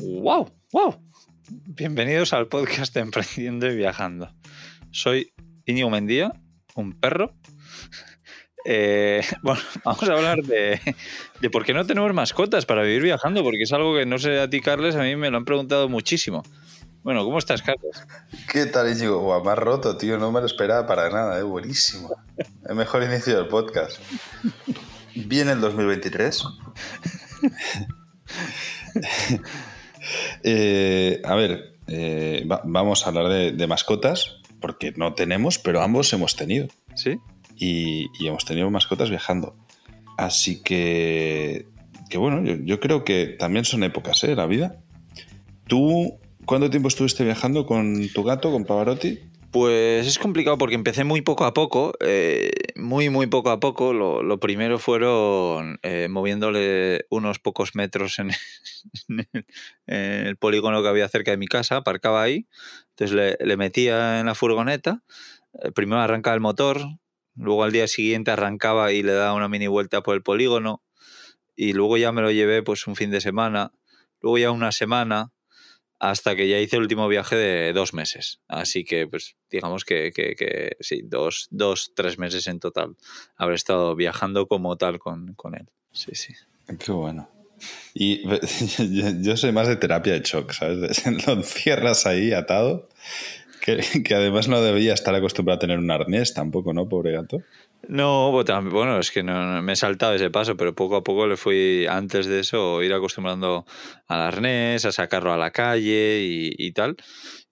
¡Wow! ¡Wow! Bienvenidos al podcast de Emprendiendo y Viajando. Soy Íñigo Mendía, un perro. Eh, bueno, vamos a hablar de, por qué no tenemos mascotas para vivir viajando, porque es algo que no sé a ti, Carles, a mí me lo han preguntado muchísimo. Bueno, ¿cómo estás, Carles? ¿Qué tal, Íñigo? Guau, más roto, tío. No me lo esperaba para nada, ¿eh? Buenísimo. El mejor inicio del podcast. Viene el 2023. Eh, a ver, eh, va- vamos a hablar de, de mascotas, porque no tenemos, pero ambos hemos tenido. ¿Sí? Y, y hemos tenido mascotas viajando. Así que, que bueno, yo, yo creo que también son épocas, ¿eh? La vida. ¿Tú cuánto tiempo estuviste viajando con tu gato, con Pavarotti? Pues es complicado porque empecé muy poco a poco, eh, muy, muy poco a poco. Lo, primero fueron eh, moviéndole unos pocos metros en, en el, en el polígono que había cerca de mi casa, aparcaba ahí. Entonces le, le metía en la furgoneta, eh, primero arrancaba el motor, luego al día siguiente arrancaba y le daba una mini vuelta por el polígono y luego ya me lo llevé pues un fin de semana, luego ya una semana hasta que ya hice el último viaje de dos meses. Así que, pues, digamos que, que, que sí, dos, dos, tres meses en total habré estado viajando como tal con, con él. Sí, sí. Qué bueno. Y yo, yo soy más de terapia de shock, ¿sabes? Lo encierras ahí atado, que, además no debía estar acostumbrado a tener un arnés tampoco, ¿no? Pobre gato. No, pues bueno, es que no- me he saltado ese paso, pero poco a poco le fui, antes de eso, ir acostumbrando al arnés, a sacarlo a la calle y, y tal.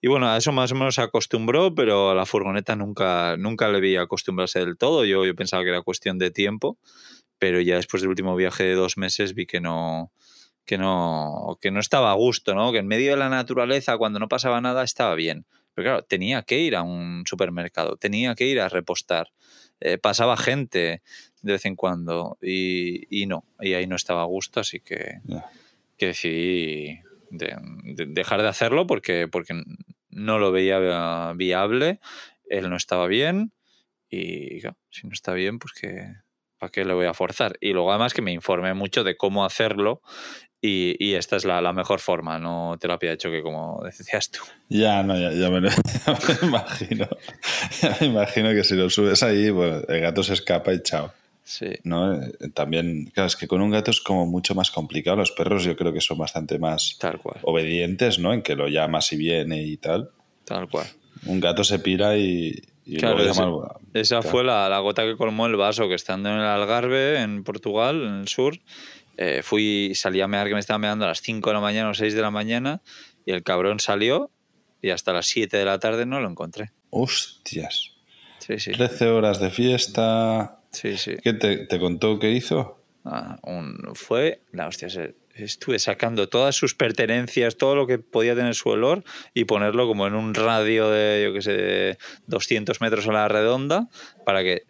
Y bueno, a eso más o menos se acostumbró, pero a la furgoneta nunca, nunca le vi acostumbrarse del todo. Yo, yo pensaba que era cuestión de tiempo, pero ya después del último viaje de dos meses vi que no, que no, que no estaba a gusto, ¿no? Que en medio de la naturaleza, cuando no pasaba nada, estaba bien. Pero claro, tenía que ir a un supermercado, tenía que ir a repostar. Eh, pasaba gente de vez en cuando y, y no, y ahí no estaba a gusto, así que, que decidí de- de- dejar de hacerlo porque, porque no lo veía viable, él no estaba bien y claro, si no está bien, pues que ¿para qué le voy a forzar? Y luego además que me informé mucho de cómo hacerlo y, y esta es la, la mejor forma, no terapia de choque como decías tú. Ya, no, ya, ya me, lo- ya me imagino. Ya me imagino que si lo subes ahí, pues el gato se escapa y chao. Sí. ¿no? Eh, También, claro, es que con un gato es como mucho más complicado. Los perros yo creo que son bastante más Tal cual, obedientes, ¿no? En que lo llamas y viene y tal. tal cual. Un gato se pira y, y Claro, Esa Claro. fue la, la gota que colmó el vaso, que estando en el Algarve, en Portugal, en el sur, eh, fui, salí a mear que me estaba meando a las 5 de la mañana o 6 de la mañana y el cabrón salió y hasta las 7 de la tarde no lo encontré. Hostias. Sí, sí. 13 horas de fiesta. Sí, sí. ¿Qué te, te contó qué hizo? Ah, un- fue la hostia. se- Estuve sacando todas sus pertenencias, todo lo que podía tener su olor y ponerlo como en un radio de, yo qué sé, de 200 metros a la redonda para que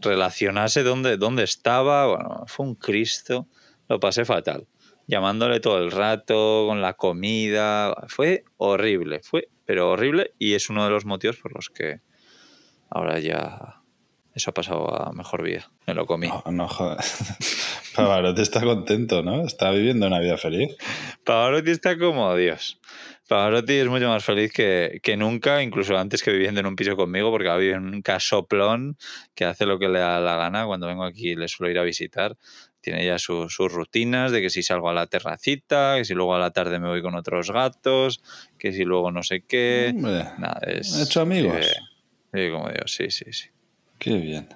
relacionase dónde, dónde estaba. Bueno, fue un Cristo. Lo pasé fatal. Llamándole todo el rato, con la comida. Fue horrible, fue, pero horrible. Y es uno de los motivos por los que ahora ya eso ha pasado a mejor vida. Me lo comí. No, no jodas. Pavarotti está contento, ¿no? Está viviendo una vida feliz. Pavarotti está como Dios. Pavarotti es mucho más feliz que, que nunca, incluso antes que viviendo en un piso conmigo, porque ahora vive en un casoplón que hace lo que le da la gana. Cuando vengo aquí le suelo ir a visitar. Tiene ya su- sus rutinas de que si salgo a la terracita, que si luego a la tarde me voy con otros gatos, que si luego no sé qué. Hombre, Nada, es, ¿Ha hecho amigos? vive- vive como Dios, sí, sí, sí. Qué bien.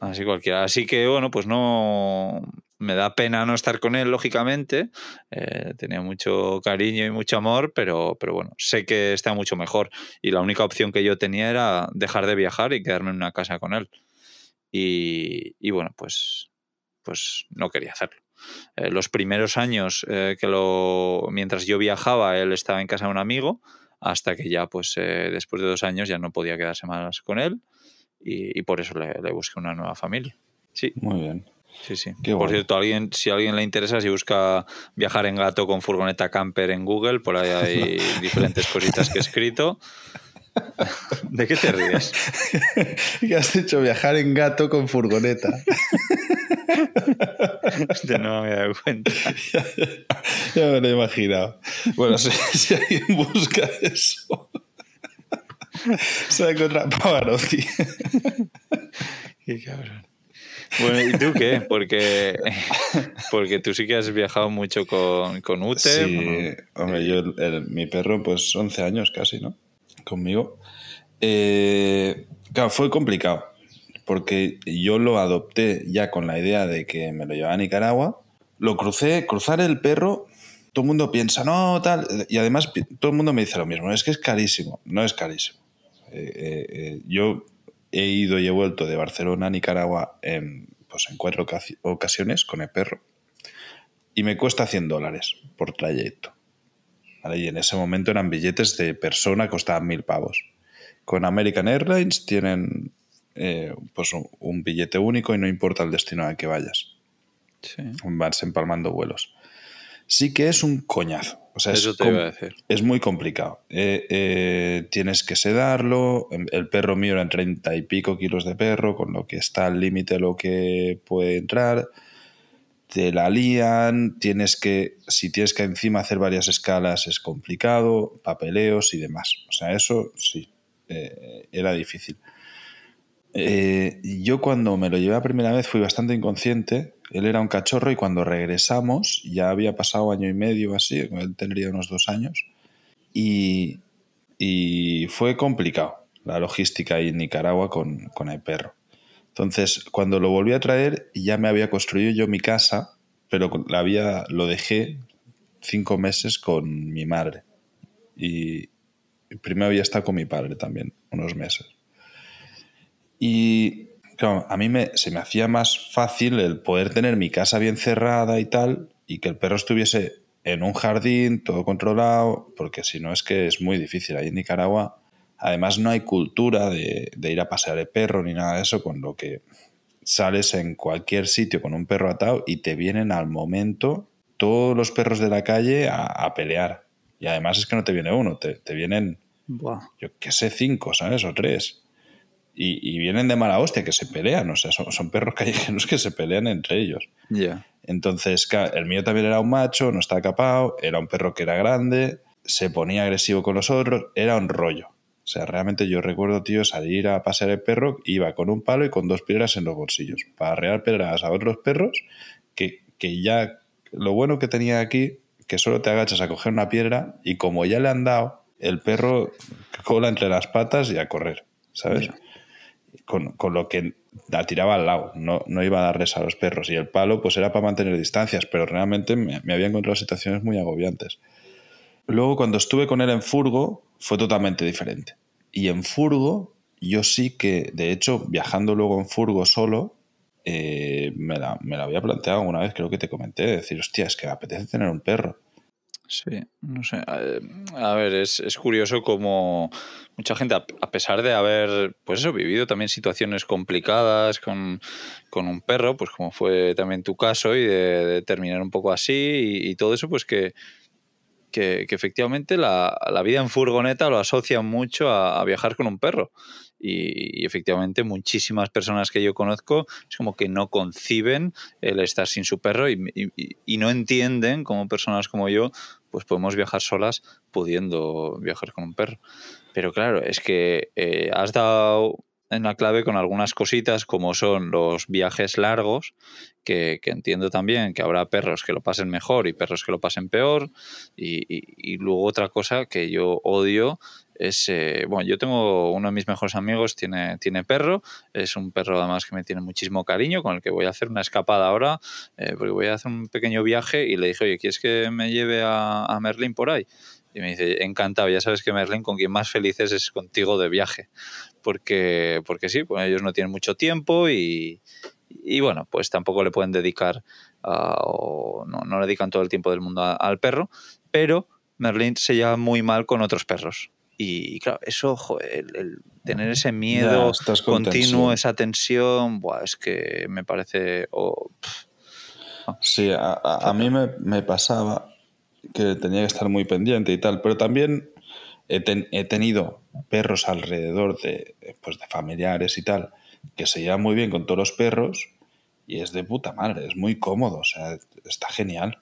Así cualquiera. Así que bueno, pues no me da pena no estar con él, lógicamente. Eh, tenía mucho cariño y mucho amor, pero, pero bueno, sé que está mucho mejor. Y la única opción que yo tenía era dejar de viajar y quedarme en una casa con él. Y, y bueno, pues, pues no quería hacerlo. Eh, los primeros años eh, que lo. mientras yo viajaba, él estaba en casa de un amigo, hasta que ya, pues, después de dos años ya no podía quedarse más con él. Y, y por eso le, le busqué una nueva familia. Sí, Muy bien. sí, sí. Qué por bueno. cierto, alguien, si a alguien le interesa, si busca viajar en gato con furgoneta camper en Google, por ahí hay diferentes cositas que he escrito. ¿De qué te ríes? que has dicho viajar en gato con furgoneta. Este no me he dado cuenta. ya me lo he imaginado. Bueno, si, si alguien busca eso, se encontrar Pavarotti. Qué cabrón. Bueno, ¿y tú qué? Porque, porque tú sí que has viajado mucho con, con Ute. Sí, hombre, yo, el- mi perro, pues 11 años casi, ¿no? Conmigo. Eh, claro, fue complicado, porque yo lo adopté ya con la idea de que me lo llevaba a Nicaragua. Lo crucé, cruzar el perro, todo el mundo piensa, no, tal. Y además todo el mundo me dice lo mismo, es que es carísimo. No es carísimo. Eh, eh, yo he ido y he vuelto de Barcelona a Nicaragua en, pues en cuatro ocasi- ocasiones con el perro y me cuesta 100 dólares por trayecto. ¿Vale? Y en ese momento eran billetes de persona, costaban mil pavos. Con American Airlines tienen eh, pues un, un billete único y no importa el destino al que vayas. Sí. Vas empalmando vuelos. Sí que es un coñazo. O sea, Eso es, te iba a decir. es muy complicado. Eh, eh, tienes que sedarlo. El perro mío eran 30 y pico kilos de perro, con lo que está al límite lo que puede entrar. Te la lían, tienes que, si tienes que encima hacer varias escalas es complicado, papeleos y demás. O sea, eso sí, eh, era difícil. Eh, yo cuando me lo llevé a primera vez fui bastante inconsciente. Él era un cachorro y cuando regresamos, ya había pasado año y medio así, él tendría unos dos años, y, y fue complicado la logística ahí en Nicaragua con, con el perro. Entonces, cuando lo volví a traer, ya me había construido yo mi casa, pero la había, lo dejé cinco meses con mi madre. Y primero había estado con mi padre también, unos meses. Y claro, a mí me, se me hacía más fácil el poder tener mi casa bien cerrada y tal, y que el perro estuviese en un jardín, todo controlado, porque si no es que es muy difícil. Ahí en Nicaragua, además, no hay cultura de, de ir a pasear el perro ni nada de eso, con lo que sales en cualquier sitio con un perro atado y te vienen al momento todos los perros de la calle a, a pelear. Y además es que no te viene uno, te, te vienen Buah. yo qué sé, cinco, ¿sabes? O tres. Y, y vienen de mala hostia, que se pelean, o sea, son, son perros callejeros que se pelean entre ellos. Ya. Entonces, el mío también era un macho, no estaba capado, era un perro que era grande, se ponía agresivo con los otros, era un rollo. O sea, realmente yo recuerdo, tío, salir a pasear el perro, iba con un palo y con dos piedras en los bolsillos, para arrear pedradas a otros perros, que, que ya, lo bueno que tenía aquí, que solo te agachas a coger una piedra y como ya le han dado, el perro cola entre las patas y a correr, ¿sabes? Con, con lo que la tiraba al lado, no, no iba a darles a los perros. Y el palo, pues era para mantener distancias, pero realmente me, había encontrado situaciones muy agobiantes. Luego, cuando estuve con él en Furgo, fue totalmente diferente. Y en Furgo, yo sí que, de hecho, viajando luego en Furgo solo, eh, me, la, me la había planteado una vez, creo que te comenté, de decir, hostia, es que me apetece tener un perro. Sí, no sé. A ver, es, es curioso como mucha gente, a pesar de haber, pues eso, vivido también situaciones complicadas con, con un perro, pues como fue también tu caso, y de, terminar un poco así y, todo eso, pues que, que, efectivamente la, la vida en furgoneta lo asocian mucho a, viajar con un perro. Y, efectivamente muchísimas personas que yo conozco es como que no conciben el estar sin su perro y, no entienden como personas como yo pues podemos viajar solas pudiendo viajar con un perro. Pero claro, es que eh, has dado en la clave con algunas cositas como son los viajes largos, que, que entiendo también que habrá perros que lo pasen mejor y perros que lo pasen peor. Y, y- y luego otra cosa que yo odio es, eh, bueno, yo tengo uno de mis mejores amigos, tiene, tiene perro, es un perro además que me tiene muchísimo cariño, con el que voy a hacer una escapada ahora, eh, porque voy a hacer un pequeño viaje y le dije, oye, ¿quieres que me lleve a, a Merlín por ahí? Y me dice, encantado, ya sabes que Merlín con quien más felices es contigo de viaje, porque, porque sí, pues ellos no tienen mucho tiempo y, bueno, pues tampoco le pueden dedicar, ah, o no, no le dedican todo el tiempo del mundo a- al perro, pero Merlín se lleva muy mal con otros perros. Y claro, eso, joder, el, el tener ese miedo Ya, continuo, esa tensión, buah, es que me parece... oh, Sí, a, a- a mí me, me pasaba que tenía que estar muy pendiente y tal, pero también he, ten- he tenido perros alrededor de, pues, de familiares y tal, que se llevan muy bien con todos los perros y es de puta madre, es muy cómodo, o sea, está genial.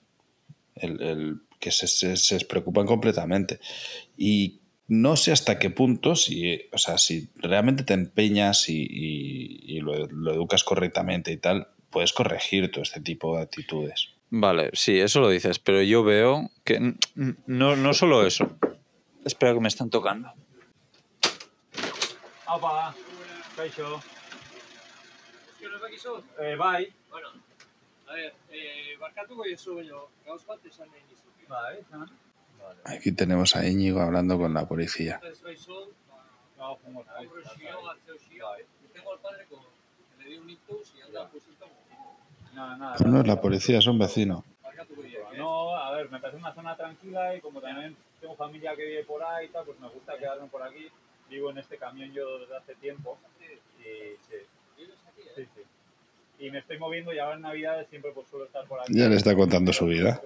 El, el que se, se, se preocupan completamente. Y no sé hasta qué punto, si, o sea, si realmente te empeñas y, y, y lo, lo, educas correctamente y tal, puedes corregir todo este tipo de actitudes. Vale, sí, eso lo dices, pero yo veo que no, no solo eso. Espera que me están tocando. Apa, kaixo. Eh, bai. Bueno, a ver, eh, barkatuko jozu baino, gauz bat esan nahi nizuke. Bai. Aquí tenemos a Íñigo hablando con la policía. Ez baizun, ba, Gaur joango naiz. aurre xio, atzeo xio. Tengo al padre con, que le dio un ictus y anda pues no es la policía, es un vecino. No, a ver, me parece una zona tranquila y como también tengo familia que vive por ahí y tal, pues me gusta quedarme por aquí. Vivo en este camión yo desde hace tiempo y sí, ¿Vives aquí, eh? sí, sí. Y me estoy moviendo y ahora en Navidades siempre pues suelo estar por aquí. Ya le está contando su vida.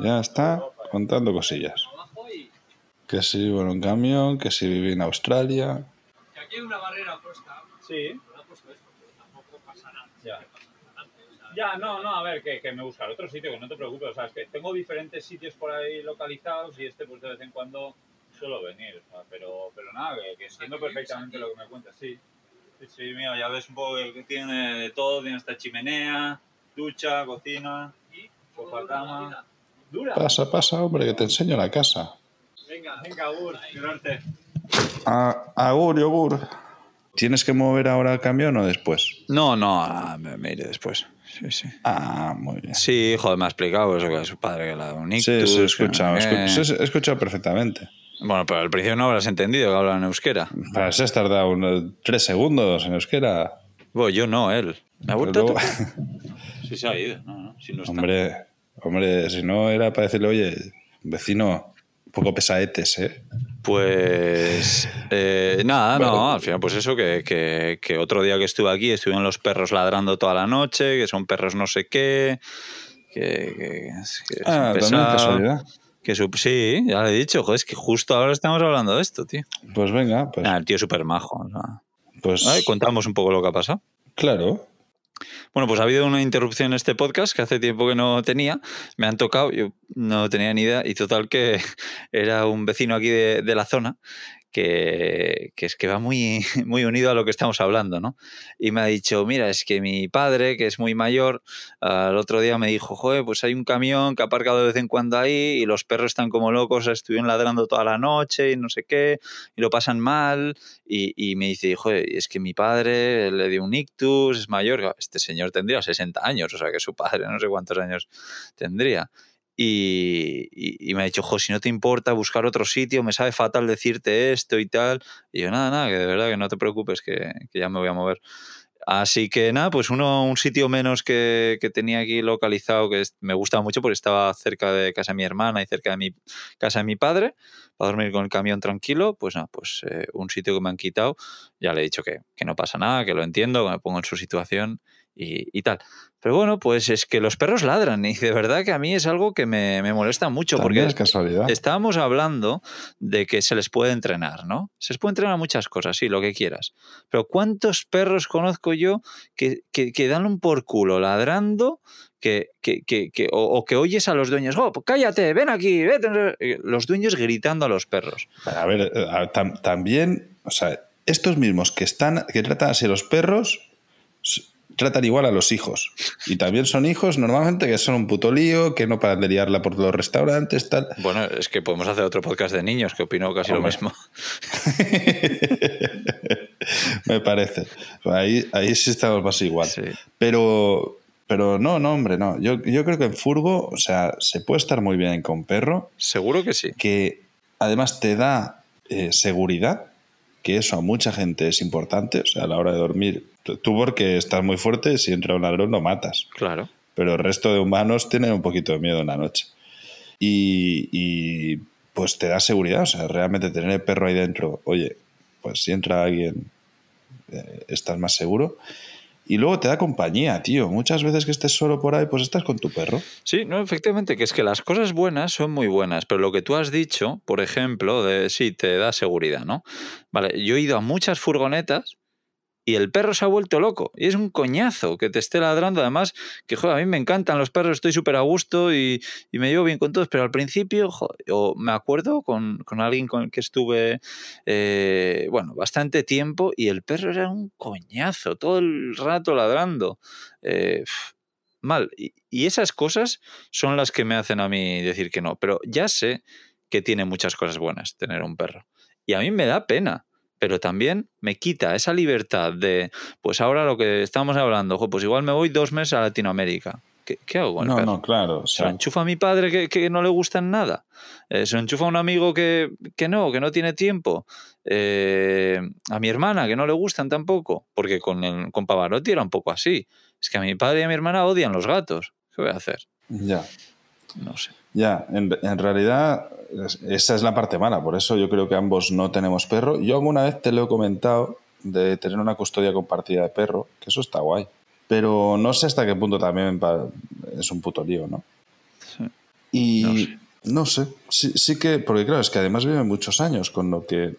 Ya está y- contando cosillas. Que si vive en un camión, que si vive en Australia. que aquí hay una barrera puesta. Sí. No la ha puesto esto, pero tampoco pasa nada. Ya. No, no, a ver, que, que me buscaré otro sitio, que no te preocupes. O sea, es que tengo diferentes sitios por ahí localizados y este, pues de vez en cuando suelo venir. o sea, pero, pero nada, que, que entiendo perfectamente lo que me cuentas, sí. Sí, mira, ya ves un poco que tiene de todo: tiene esta chimenea, ducha, cocina. y Sofá, cama. ¡Dura! Pasa, pasa, hombre, que te enseño la casa. Venga, Venga, Gur, norte. Ah, agur, yogur. ¿Tienes que mover ahora el camión o después? No, no, ah, me, me iré después. Sí, sí. Ah, muy bien. Sí, joder, me ha explicado eso, que su padre que la de un Sí, ictus, sí, sí, sí, he escuchado perfectamente. Bueno, pero al principio no habrás entendido que hablan euskera. Para eso has tardado unos tres segundos en euskera. Bueno, yo no, él. ¿Me ha vuelto Luego-? Sí se ha ido, no, no, si no está. hombre, hombre, si no era para decirle, oye, vecino, un poco pesaetes, ¿eh? Pues eh, nada, no, al final pues eso, que, que, que otro día que estuve aquí estuvieron los perros ladrando toda la noche, que son perros no sé qué, que, que, que Ah, también casualidad. Que su- sí, ya le he dicho, joder, es que justo ahora estamos hablando de esto, tío. Pues venga, pues, Nah, el tío es súper majo. o sea. pues Ay, contamos un poco lo que ha pasado. claro. Bueno, pues ha habido una interrupción en este podcast que hace tiempo que no tenía. Me han tocado, yo no tenía ni idea. Y total que era un vecino aquí de, de la zona que, es que va muy, muy unido a lo que estamos hablando, ¿no? Y me ha dicho, mira, es que mi padre, que es muy mayor, al otro día me dijo, joder, pues hay un camión que ha aparcado de vez en cuando ahí y los perros están como locos, estuvieron ladrando toda la noche y no sé qué, y lo pasan mal. Y, y me dice, joder, es que mi padre le dio un ictus, es mayor. Este señor tendría 60 años, o sea que su padre no sé cuántos años tendría. Y, me ha dicho, jo, si no te importa buscar otro sitio, me sabe fatal decirte esto y tal. Y yo, nada, nada, que de verdad que no te preocupes, que, ya me voy a mover. Así que nada, pues uno, un sitio menos que, que tenía aquí localizado, que me gusta mucho porque estaba cerca de casa de mi hermana y cerca de mi casa de mi padre, para dormir con el camión tranquilo, pues nada, pues eh, un sitio que me han quitado, ya le he dicho que, que no pasa nada, que lo entiendo, que me pongo en su situación y, y tal. Pero bueno, pues es que los perros ladran y de verdad que a mí es algo que me, me molesta mucho También porque es casualidad. Estábamos hablando de que se les puede entrenar, ¿no? Se les puede entrenar muchas cosas, sí, lo que quieras. Pero ¿cuántos perros conozco yo que, que, que dan un por culo ladrando que, que, que, que- o, o que oyes a los dueños, oh, cállate, ven aquí, vete. Eh, Los dueños gritando a los perros. A ver, eh, tam- también, o sea, estos mismos que están, que tratan así a los perros, tratan igual a los hijos. Y también son hijos normalmente que son un puto lío, que no paran de liarla por los restaurantes, tal. Bueno, es que podemos hacer otro podcast de niños que opino casi Hombre. lo mismo. Me parece. Ahí, ahí sí estamos más igual. Sí. Pero, pero no, no, hombre, no. Yo, yo creo que en furgo, o sea, se puede estar muy bien con perro, Seguro que sí. que además te da eh, seguridad, que eso a mucha gente es importante, o sea, a la hora de dormir. Tú porque estás muy fuerte, si entra un ladrón lo matas, Claro. pero el resto de humanos tienen un poquito de miedo en la noche. Y, y, pues te da seguridad, o sea, realmente tener el perro ahí dentro, oye, pues si entra alguien, eh, estás más seguro. Y luego te da compañía, tío. Muchas veces que estés solo por ahí, pues estás con tu perro. Sí, no, efectivamente, que es que las cosas buenas son muy buenas, pero lo que tú has dicho, por ejemplo, de sí, te da seguridad, ¿no? Vale, yo he ido a muchas furgonetas y el perro se ha vuelto loco. Y es un coñazo que te esté ladrando. Además, que joder, a mí me encantan los perros, estoy súper a gusto y, y, me llevo bien con todos. Pero al principio, joder, me acuerdo con, con, alguien con el que estuve, eh, bueno, bastante tiempo y el perro era un coñazo, todo el rato ladrando. Eh, mal. Y, y esas cosas son las que me hacen a mí decir que no. Pero ya sé que tiene muchas cosas buenas tener un perro. Y a mí me da pena pero también me quita esa libertad de, pues ahora lo que estamos hablando, pues igual me voy dos meses a Latinoamérica. ¿Qué, qué hago con No, no, claro. o ¿Se lo enchufa a mi padre que, que no le gusta en nada? Eh, ¿Se lo enchufa a un amigo que, que no, que no tiene tiempo? Eh, ¿A mi hermana que no le gustan tampoco? Porque con, el, con Pavarotti era un poco así. Es que a mi padre y a mi hermana odian los gatos. ¿Qué voy a hacer? ya. No sé. Ya, en, en realidad es- esa es la parte mala, por eso yo creo que ambos no tenemos perro. Yo alguna vez te lo he comentado de tener una custodia compartida de perro, que eso está guay. Pero no sé hasta qué punto también es un puto lío, ¿no? Sí. Y No no sé. sí, sí que, porque claro, es que además vive muchos años, con lo que,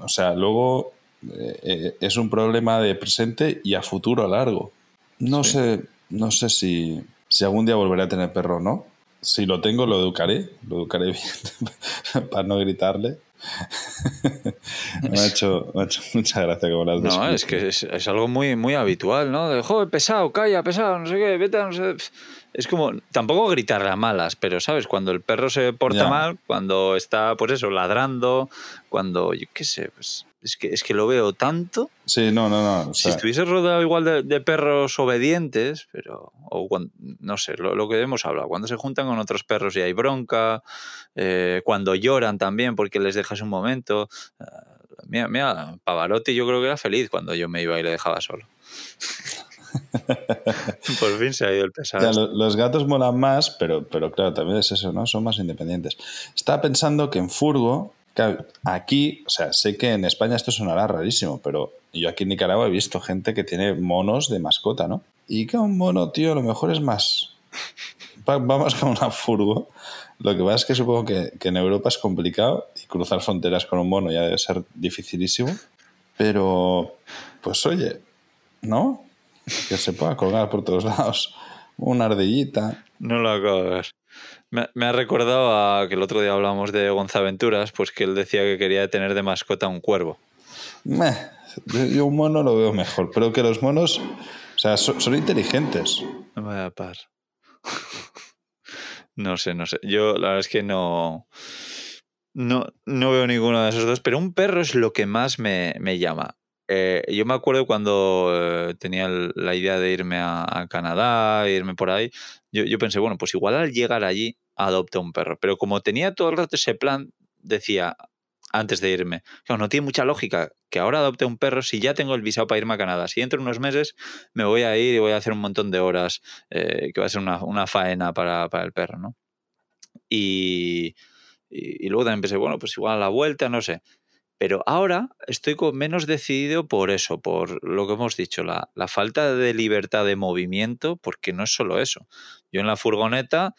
o sea, luego eh, eh, es un problema de presente y a futuro largo. No Sí. sé, no sé si, si algún día volveré a tener perro o no. Si lo tengo, lo educaré, lo educaré bien para no gritarle. me, ha hecho, me ha hecho mucha gracia como las No, es que es, es algo muy, muy habitual, ¿no? De, joder, pesado, calla, pesado, no sé qué, vete, no sé. Es como, tampoco gritarle a malas, pero, ¿sabes? Cuando el perro se porta Ya. mal, cuando está, pues eso, ladrando, cuando, yo qué sé, pues, es que, es que lo veo tanto. Sí, no, no, no. o si estuviese rodeado igual de, de perros obedientes, pero, o cuando, no sé, lo, lo que hemos hablado, cuando se juntan con otros perros y hay bronca, eh, cuando lloran también porque les dejas un momento. eh, mira, mira, Pavarotti yo creo que era feliz cuando yo me iba y le dejaba solo. Por fin se ha ido el pesado. Ya, los gatos molan más, pero, pero claro, también es eso, ¿no? Son más independientes. Estaba pensando que en Furgo, claro, aquí, o sea, sé que en España esto sonará rarísimo, pero yo aquí en Nicaragua he visto gente que tiene monos de mascota, ¿no? Y que un mono, tío, a lo mejor es más. Va, va más con una Furgo. Lo que pasa es que supongo que, que en Europa es complicado y cruzar fronteras con un mono ya debe ser dificilísimo. Pero, pues oye, ¿no? Que se pueda colgar por todos lados. Una ardillita. No lo acabo de ver. Me, me ha recordado a que el otro día hablamos de Gonzaventuras, pues que él decía que quería tener de mascota un cuervo. Meh, yo, un mono lo veo mejor, pero que los monos, o sea, son, son inteligentes. No me da par. no sé, no sé. Yo la verdad es que no, no, no veo ninguno de esos dos, pero un perro es lo que más me, me llama. Eh, yo me acuerdo cuando eh, tenía la idea de irme a, a Canadá, irme por ahí, yo, yo pensé, bueno, pues igual al llegar allí adopto un perro. Pero como tenía todo el rato ese plan, decía antes de irme, no tiene mucha lógica que ahora adopte un perro si ya tengo el visado para irme a Canadá. Si dentro de unos meses me voy a ir y voy a hacer un montón de horas, eh, que va a ser una, una faena para, para el perro, ¿no? Y, y, y luego también pensé, bueno, pues igual a la vuelta, no sé. Pero ahora estoy con menos decidido por eso, por lo que hemos dicho, la, falta de libertad de movimiento, porque no es solo eso. Yo en la furgoneta,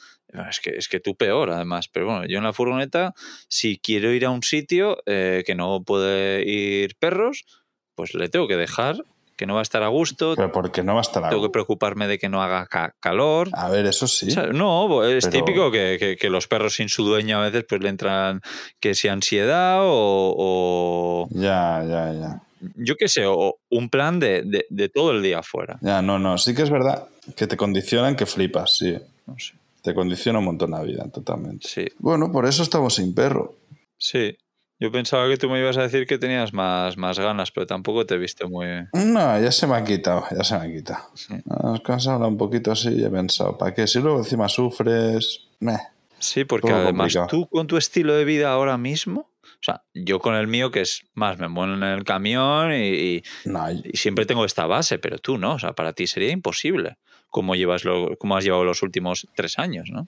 es que, es que tú peor además, pero bueno, yo en la furgoneta, si quiero ir a un sitio eh, que no puede ir perros, pues le tengo que dejar, que no va a estar a gusto, Pero porque no va a estar tengo que preocuparme de que no haga ca- calor. A ver, eso sí. O sea, no, es Pero- típico que, que- que los perros sin su dueño a veces pues le entran que si ansiedad o, o Ya, ya, ya. yo qué sé, o un plan de, de- de todo el día afuera. Ya, no, no. Sí que es verdad que te condicionan que flipas, sí. No sé. Te condiciona un montón la vida, totalmente. Sí, Bueno, por eso estamos sin perro. sí. Yo pensaba que tú me ibas a decir que tenías más, más ganas, pero tampoco te viste muy... No, ya se me ha quitado, ya se me ha quitado. Sí. Has cansado un poquito así y he pensado, ¿para qué? Si luego encima sufres... Meh. Sí, porque además complicado. tú con tu estilo de vida ahora mismo, o sea, yo con el mío que es más, me muevo en el camión y, y- No, y siempre tengo esta base, pero tú no, o sea, para ti sería imposible como llevas lo, como has llevado los últimos tres años, ¿no?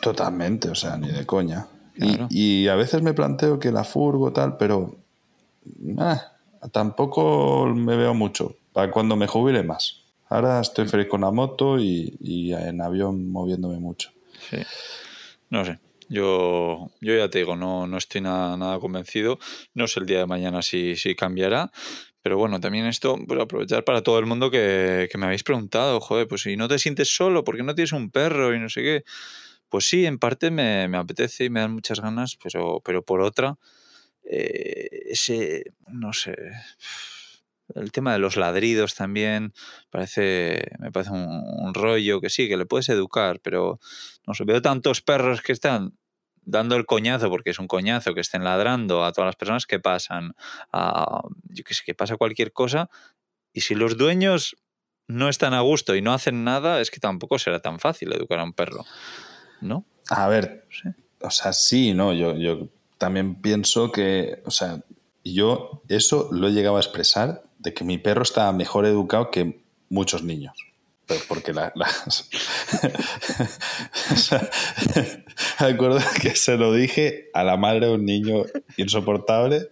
Totalmente, o sea, ni de coña. Y- a veces me planteo que la furgo tal, pero eh, tampoco me veo mucho. Para cuando me jubile más. Ahora estoy feliz con la moto y, y en avión moviéndome mucho. Sí. No sé. Yo, yo ya te digo, no, no estoy nada, nada convencido. No sé el día de mañana si, si cambiará. Pero bueno, también esto, pues aprovechar para todo el mundo que, que me habéis preguntado, joder, pues si no te sientes solo, porque no tienes un perro y no sé qué? Pues sí, en parte me, me apetece y me dan muchas ganas, pero, pero por otra, eh, ese, no sé, el tema de los ladridos también parece, me parece un, un rollo que sí, que le puedes educar, pero no sé, veo tantos perros que están dando el coñazo, porque es un coñazo, que estén ladrando a todas las personas que pasan, a, yo que sé, que pasa cualquier cosa, y si los dueños no están a gusto y no hacen nada, es que tampoco será tan fácil educar a un perro, ¿no? A ver, Sí. o sea, sí, no, yo, yo también pienso que, o sea, yo eso lo he llegado a expresar de que mi perro está mejor educado que muchos niños. Pero porque la, las- o sea, me acuerdo que se lo dije a la madre de un niño insoportable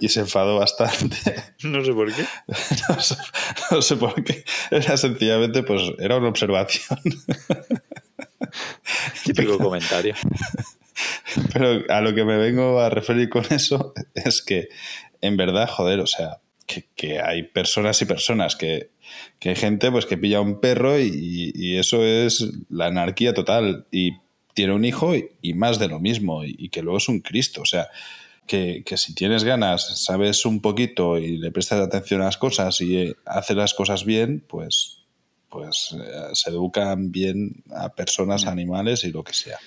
y se enfadó bastante. No sé por qué. No sé, no sé por qué. Era sencillamente, pues, era una observación. Típico comentario. Pero a lo que me vengo a referir con eso es que, en verdad, joder, o sea, que, que hay personas y personas, que, que hay gente pues que pilla un perro y, y eso es la anarquía total. Y tiene un hijo y, y más de lo mismo, y, y que luego es un Cristo. O sea, que, que si tienes ganas, sabes un poquito y le prestas atención a las cosas y eh, haces las cosas bien, pues, pues eh, se educan bien a personas, a animales y lo que sea.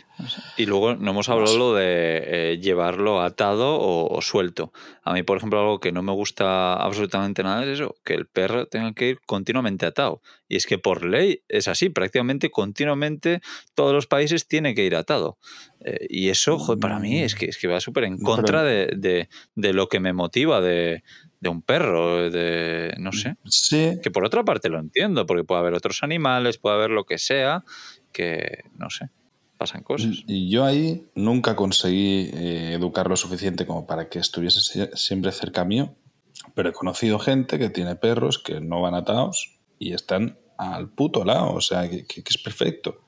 Y luego no hemos hablado lo de eh, llevarlo atado o, o suelto. A mí, por ejemplo, algo que no me gusta absolutamente nada es eso, que el perro tenga que ir continuamente atado. Y es que por ley es así, prácticamente continuamente todos los países tienen que ir atado. Eh, y eso, joder, para mí es que, es que va súper en contra de, de- de lo que me motiva de, de un perro, de, no sé. Sí, Que por otra parte lo entiendo, porque puede haber otros animales, puede haber lo que sea, que, no sé, pasan cosas. Y yo ahí nunca conseguí eh, educar lo suficiente como para que estuviese sie- siempre cerca mío, pero he conocido gente que tiene perros que no van atados y están al puto lado, o sea, que, que- que es perfecto.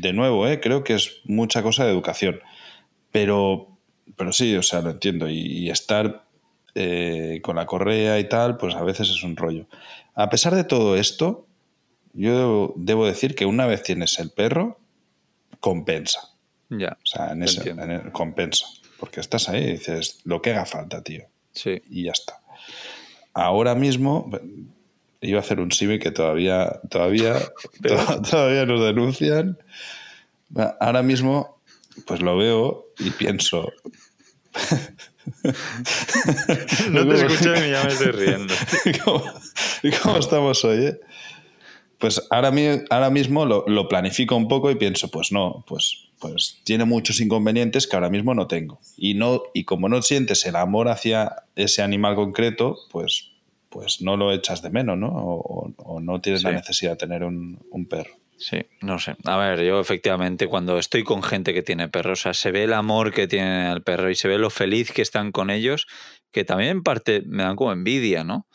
De nuevo, eh, creo que es mucha cosa de educación, pero, pero sí, o sea, lo entiendo. Y, y estar eh, con la correa y tal, pues a veces es un rollo. A pesar de todo esto, yo debo, debo decir que una vez tienes el perro, compensa. Ya, O sea, en ese entiendo. en el- compensa. Porque estás ahí y dices lo que haga falta, tío. sí. Y ya está. Ahora mismo iba a hacer un símil que todavía, todavía, to- todavía nos denuncian. Ahora mismo, pues lo veo y pienso. No te escucho y ya me estoy riendo. ¿Cómo, cómo estamos hoy? eh? Pues ahora, ahora mismo lo, lo planifico un poco y pienso, pues no, pues, pues tiene muchos inconvenientes que ahora mismo no tengo. Y, no, y como no sientes el amor hacia ese animal concreto, pues, pues no lo echas de menos, ¿no? O, no tienes la Sí. necesidad de tener un, un perro. Sí, no sé. A ver, yo efectivamente cuando estoy con gente que tiene perros, o sea, se ve el amor que tienen al perro y se ve lo feliz que están con ellos, que también en parte me dan como envidia, ¿no?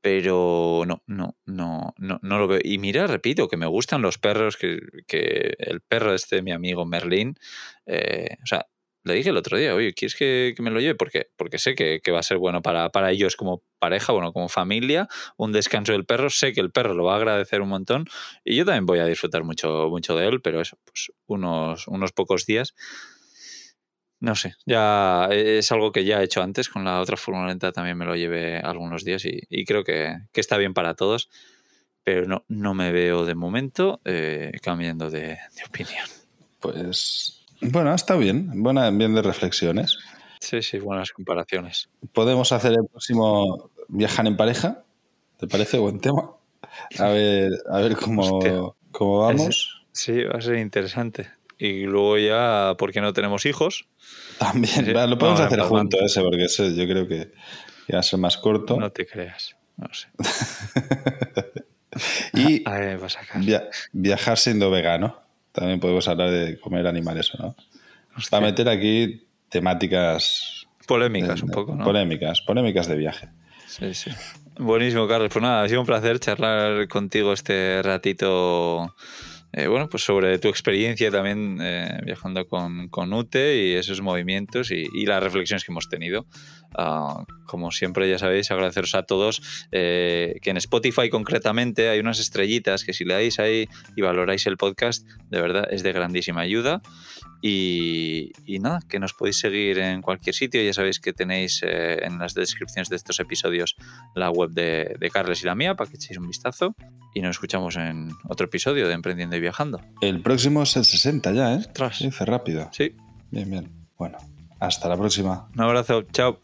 Pero no, no, no, no, no lo veo. Y mira, repito, que me gustan los perros, que, que el perro este de mi amigo Merlín, eh, o sea, le dije el otro día, oye, ¿quieres que, que me lo lleve? Porque, porque sé que, que va a ser bueno para, para ellos como pareja, bueno, como familia, un descanso del perro, sé que el perro lo va a agradecer un montón y yo también voy a disfrutar mucho, mucho de él, pero eso, pues unos, unos pocos días. No sé, ya es algo que ya he hecho antes, con la otra furgoneta también me lo llevé algunos días y, y creo que, que está bien para todos, pero no, no me veo de momento eh, cambiando de, de opinión. Pues bueno, está bien, buena, bien de reflexiones. Sí, sí, buenas comparaciones. Podemos hacer el próximo viajar en pareja, ¿te parece buen tema? A ver, a ver cómo, cómo vamos. Sí, va a ser interesante. Y luego ya, porque no tenemos hijos, También, Sí, lo podemos hacer juntos ese, porque ese yo creo que, que va a ser más corto. no te creas. No sé. y A ver, va a sacar. via- viajar siendo vegano. También podemos hablar de comer animales o no. Hostia. Para meter aquí temáticas Polémicas un poco, ¿no? polémicas, polémicas de viaje. Sí, sí. Buenísimo, Carlos. Pues nada, ha sido un placer charlar contigo este ratito eh, bueno, pues sobre tu experiencia también eh, viajando con, con, UTE y esos movimientos y, y las reflexiones que hemos tenido. Uh, como siempre, ya sabéis, agradeceros a todos eh, que en Spotify concretamente hay unas estrellitas que si le dais ahí y valoráis el podcast, de verdad es de grandísima ayuda. Y, y, nada, que nos podéis seguir en cualquier sitio. Ya sabéis que tenéis eh, en las descripciones de estos episodios la web de, de, Carles y la mía para que echéis un vistazo. Y nos escuchamos en otro episodio de Emprendiendo y Viajando. El próximo es el 60 ya, ¿eh? Tras. Dice rápido. Sí. Bien, bien. Bueno, hasta la próxima. Un abrazo. Chao.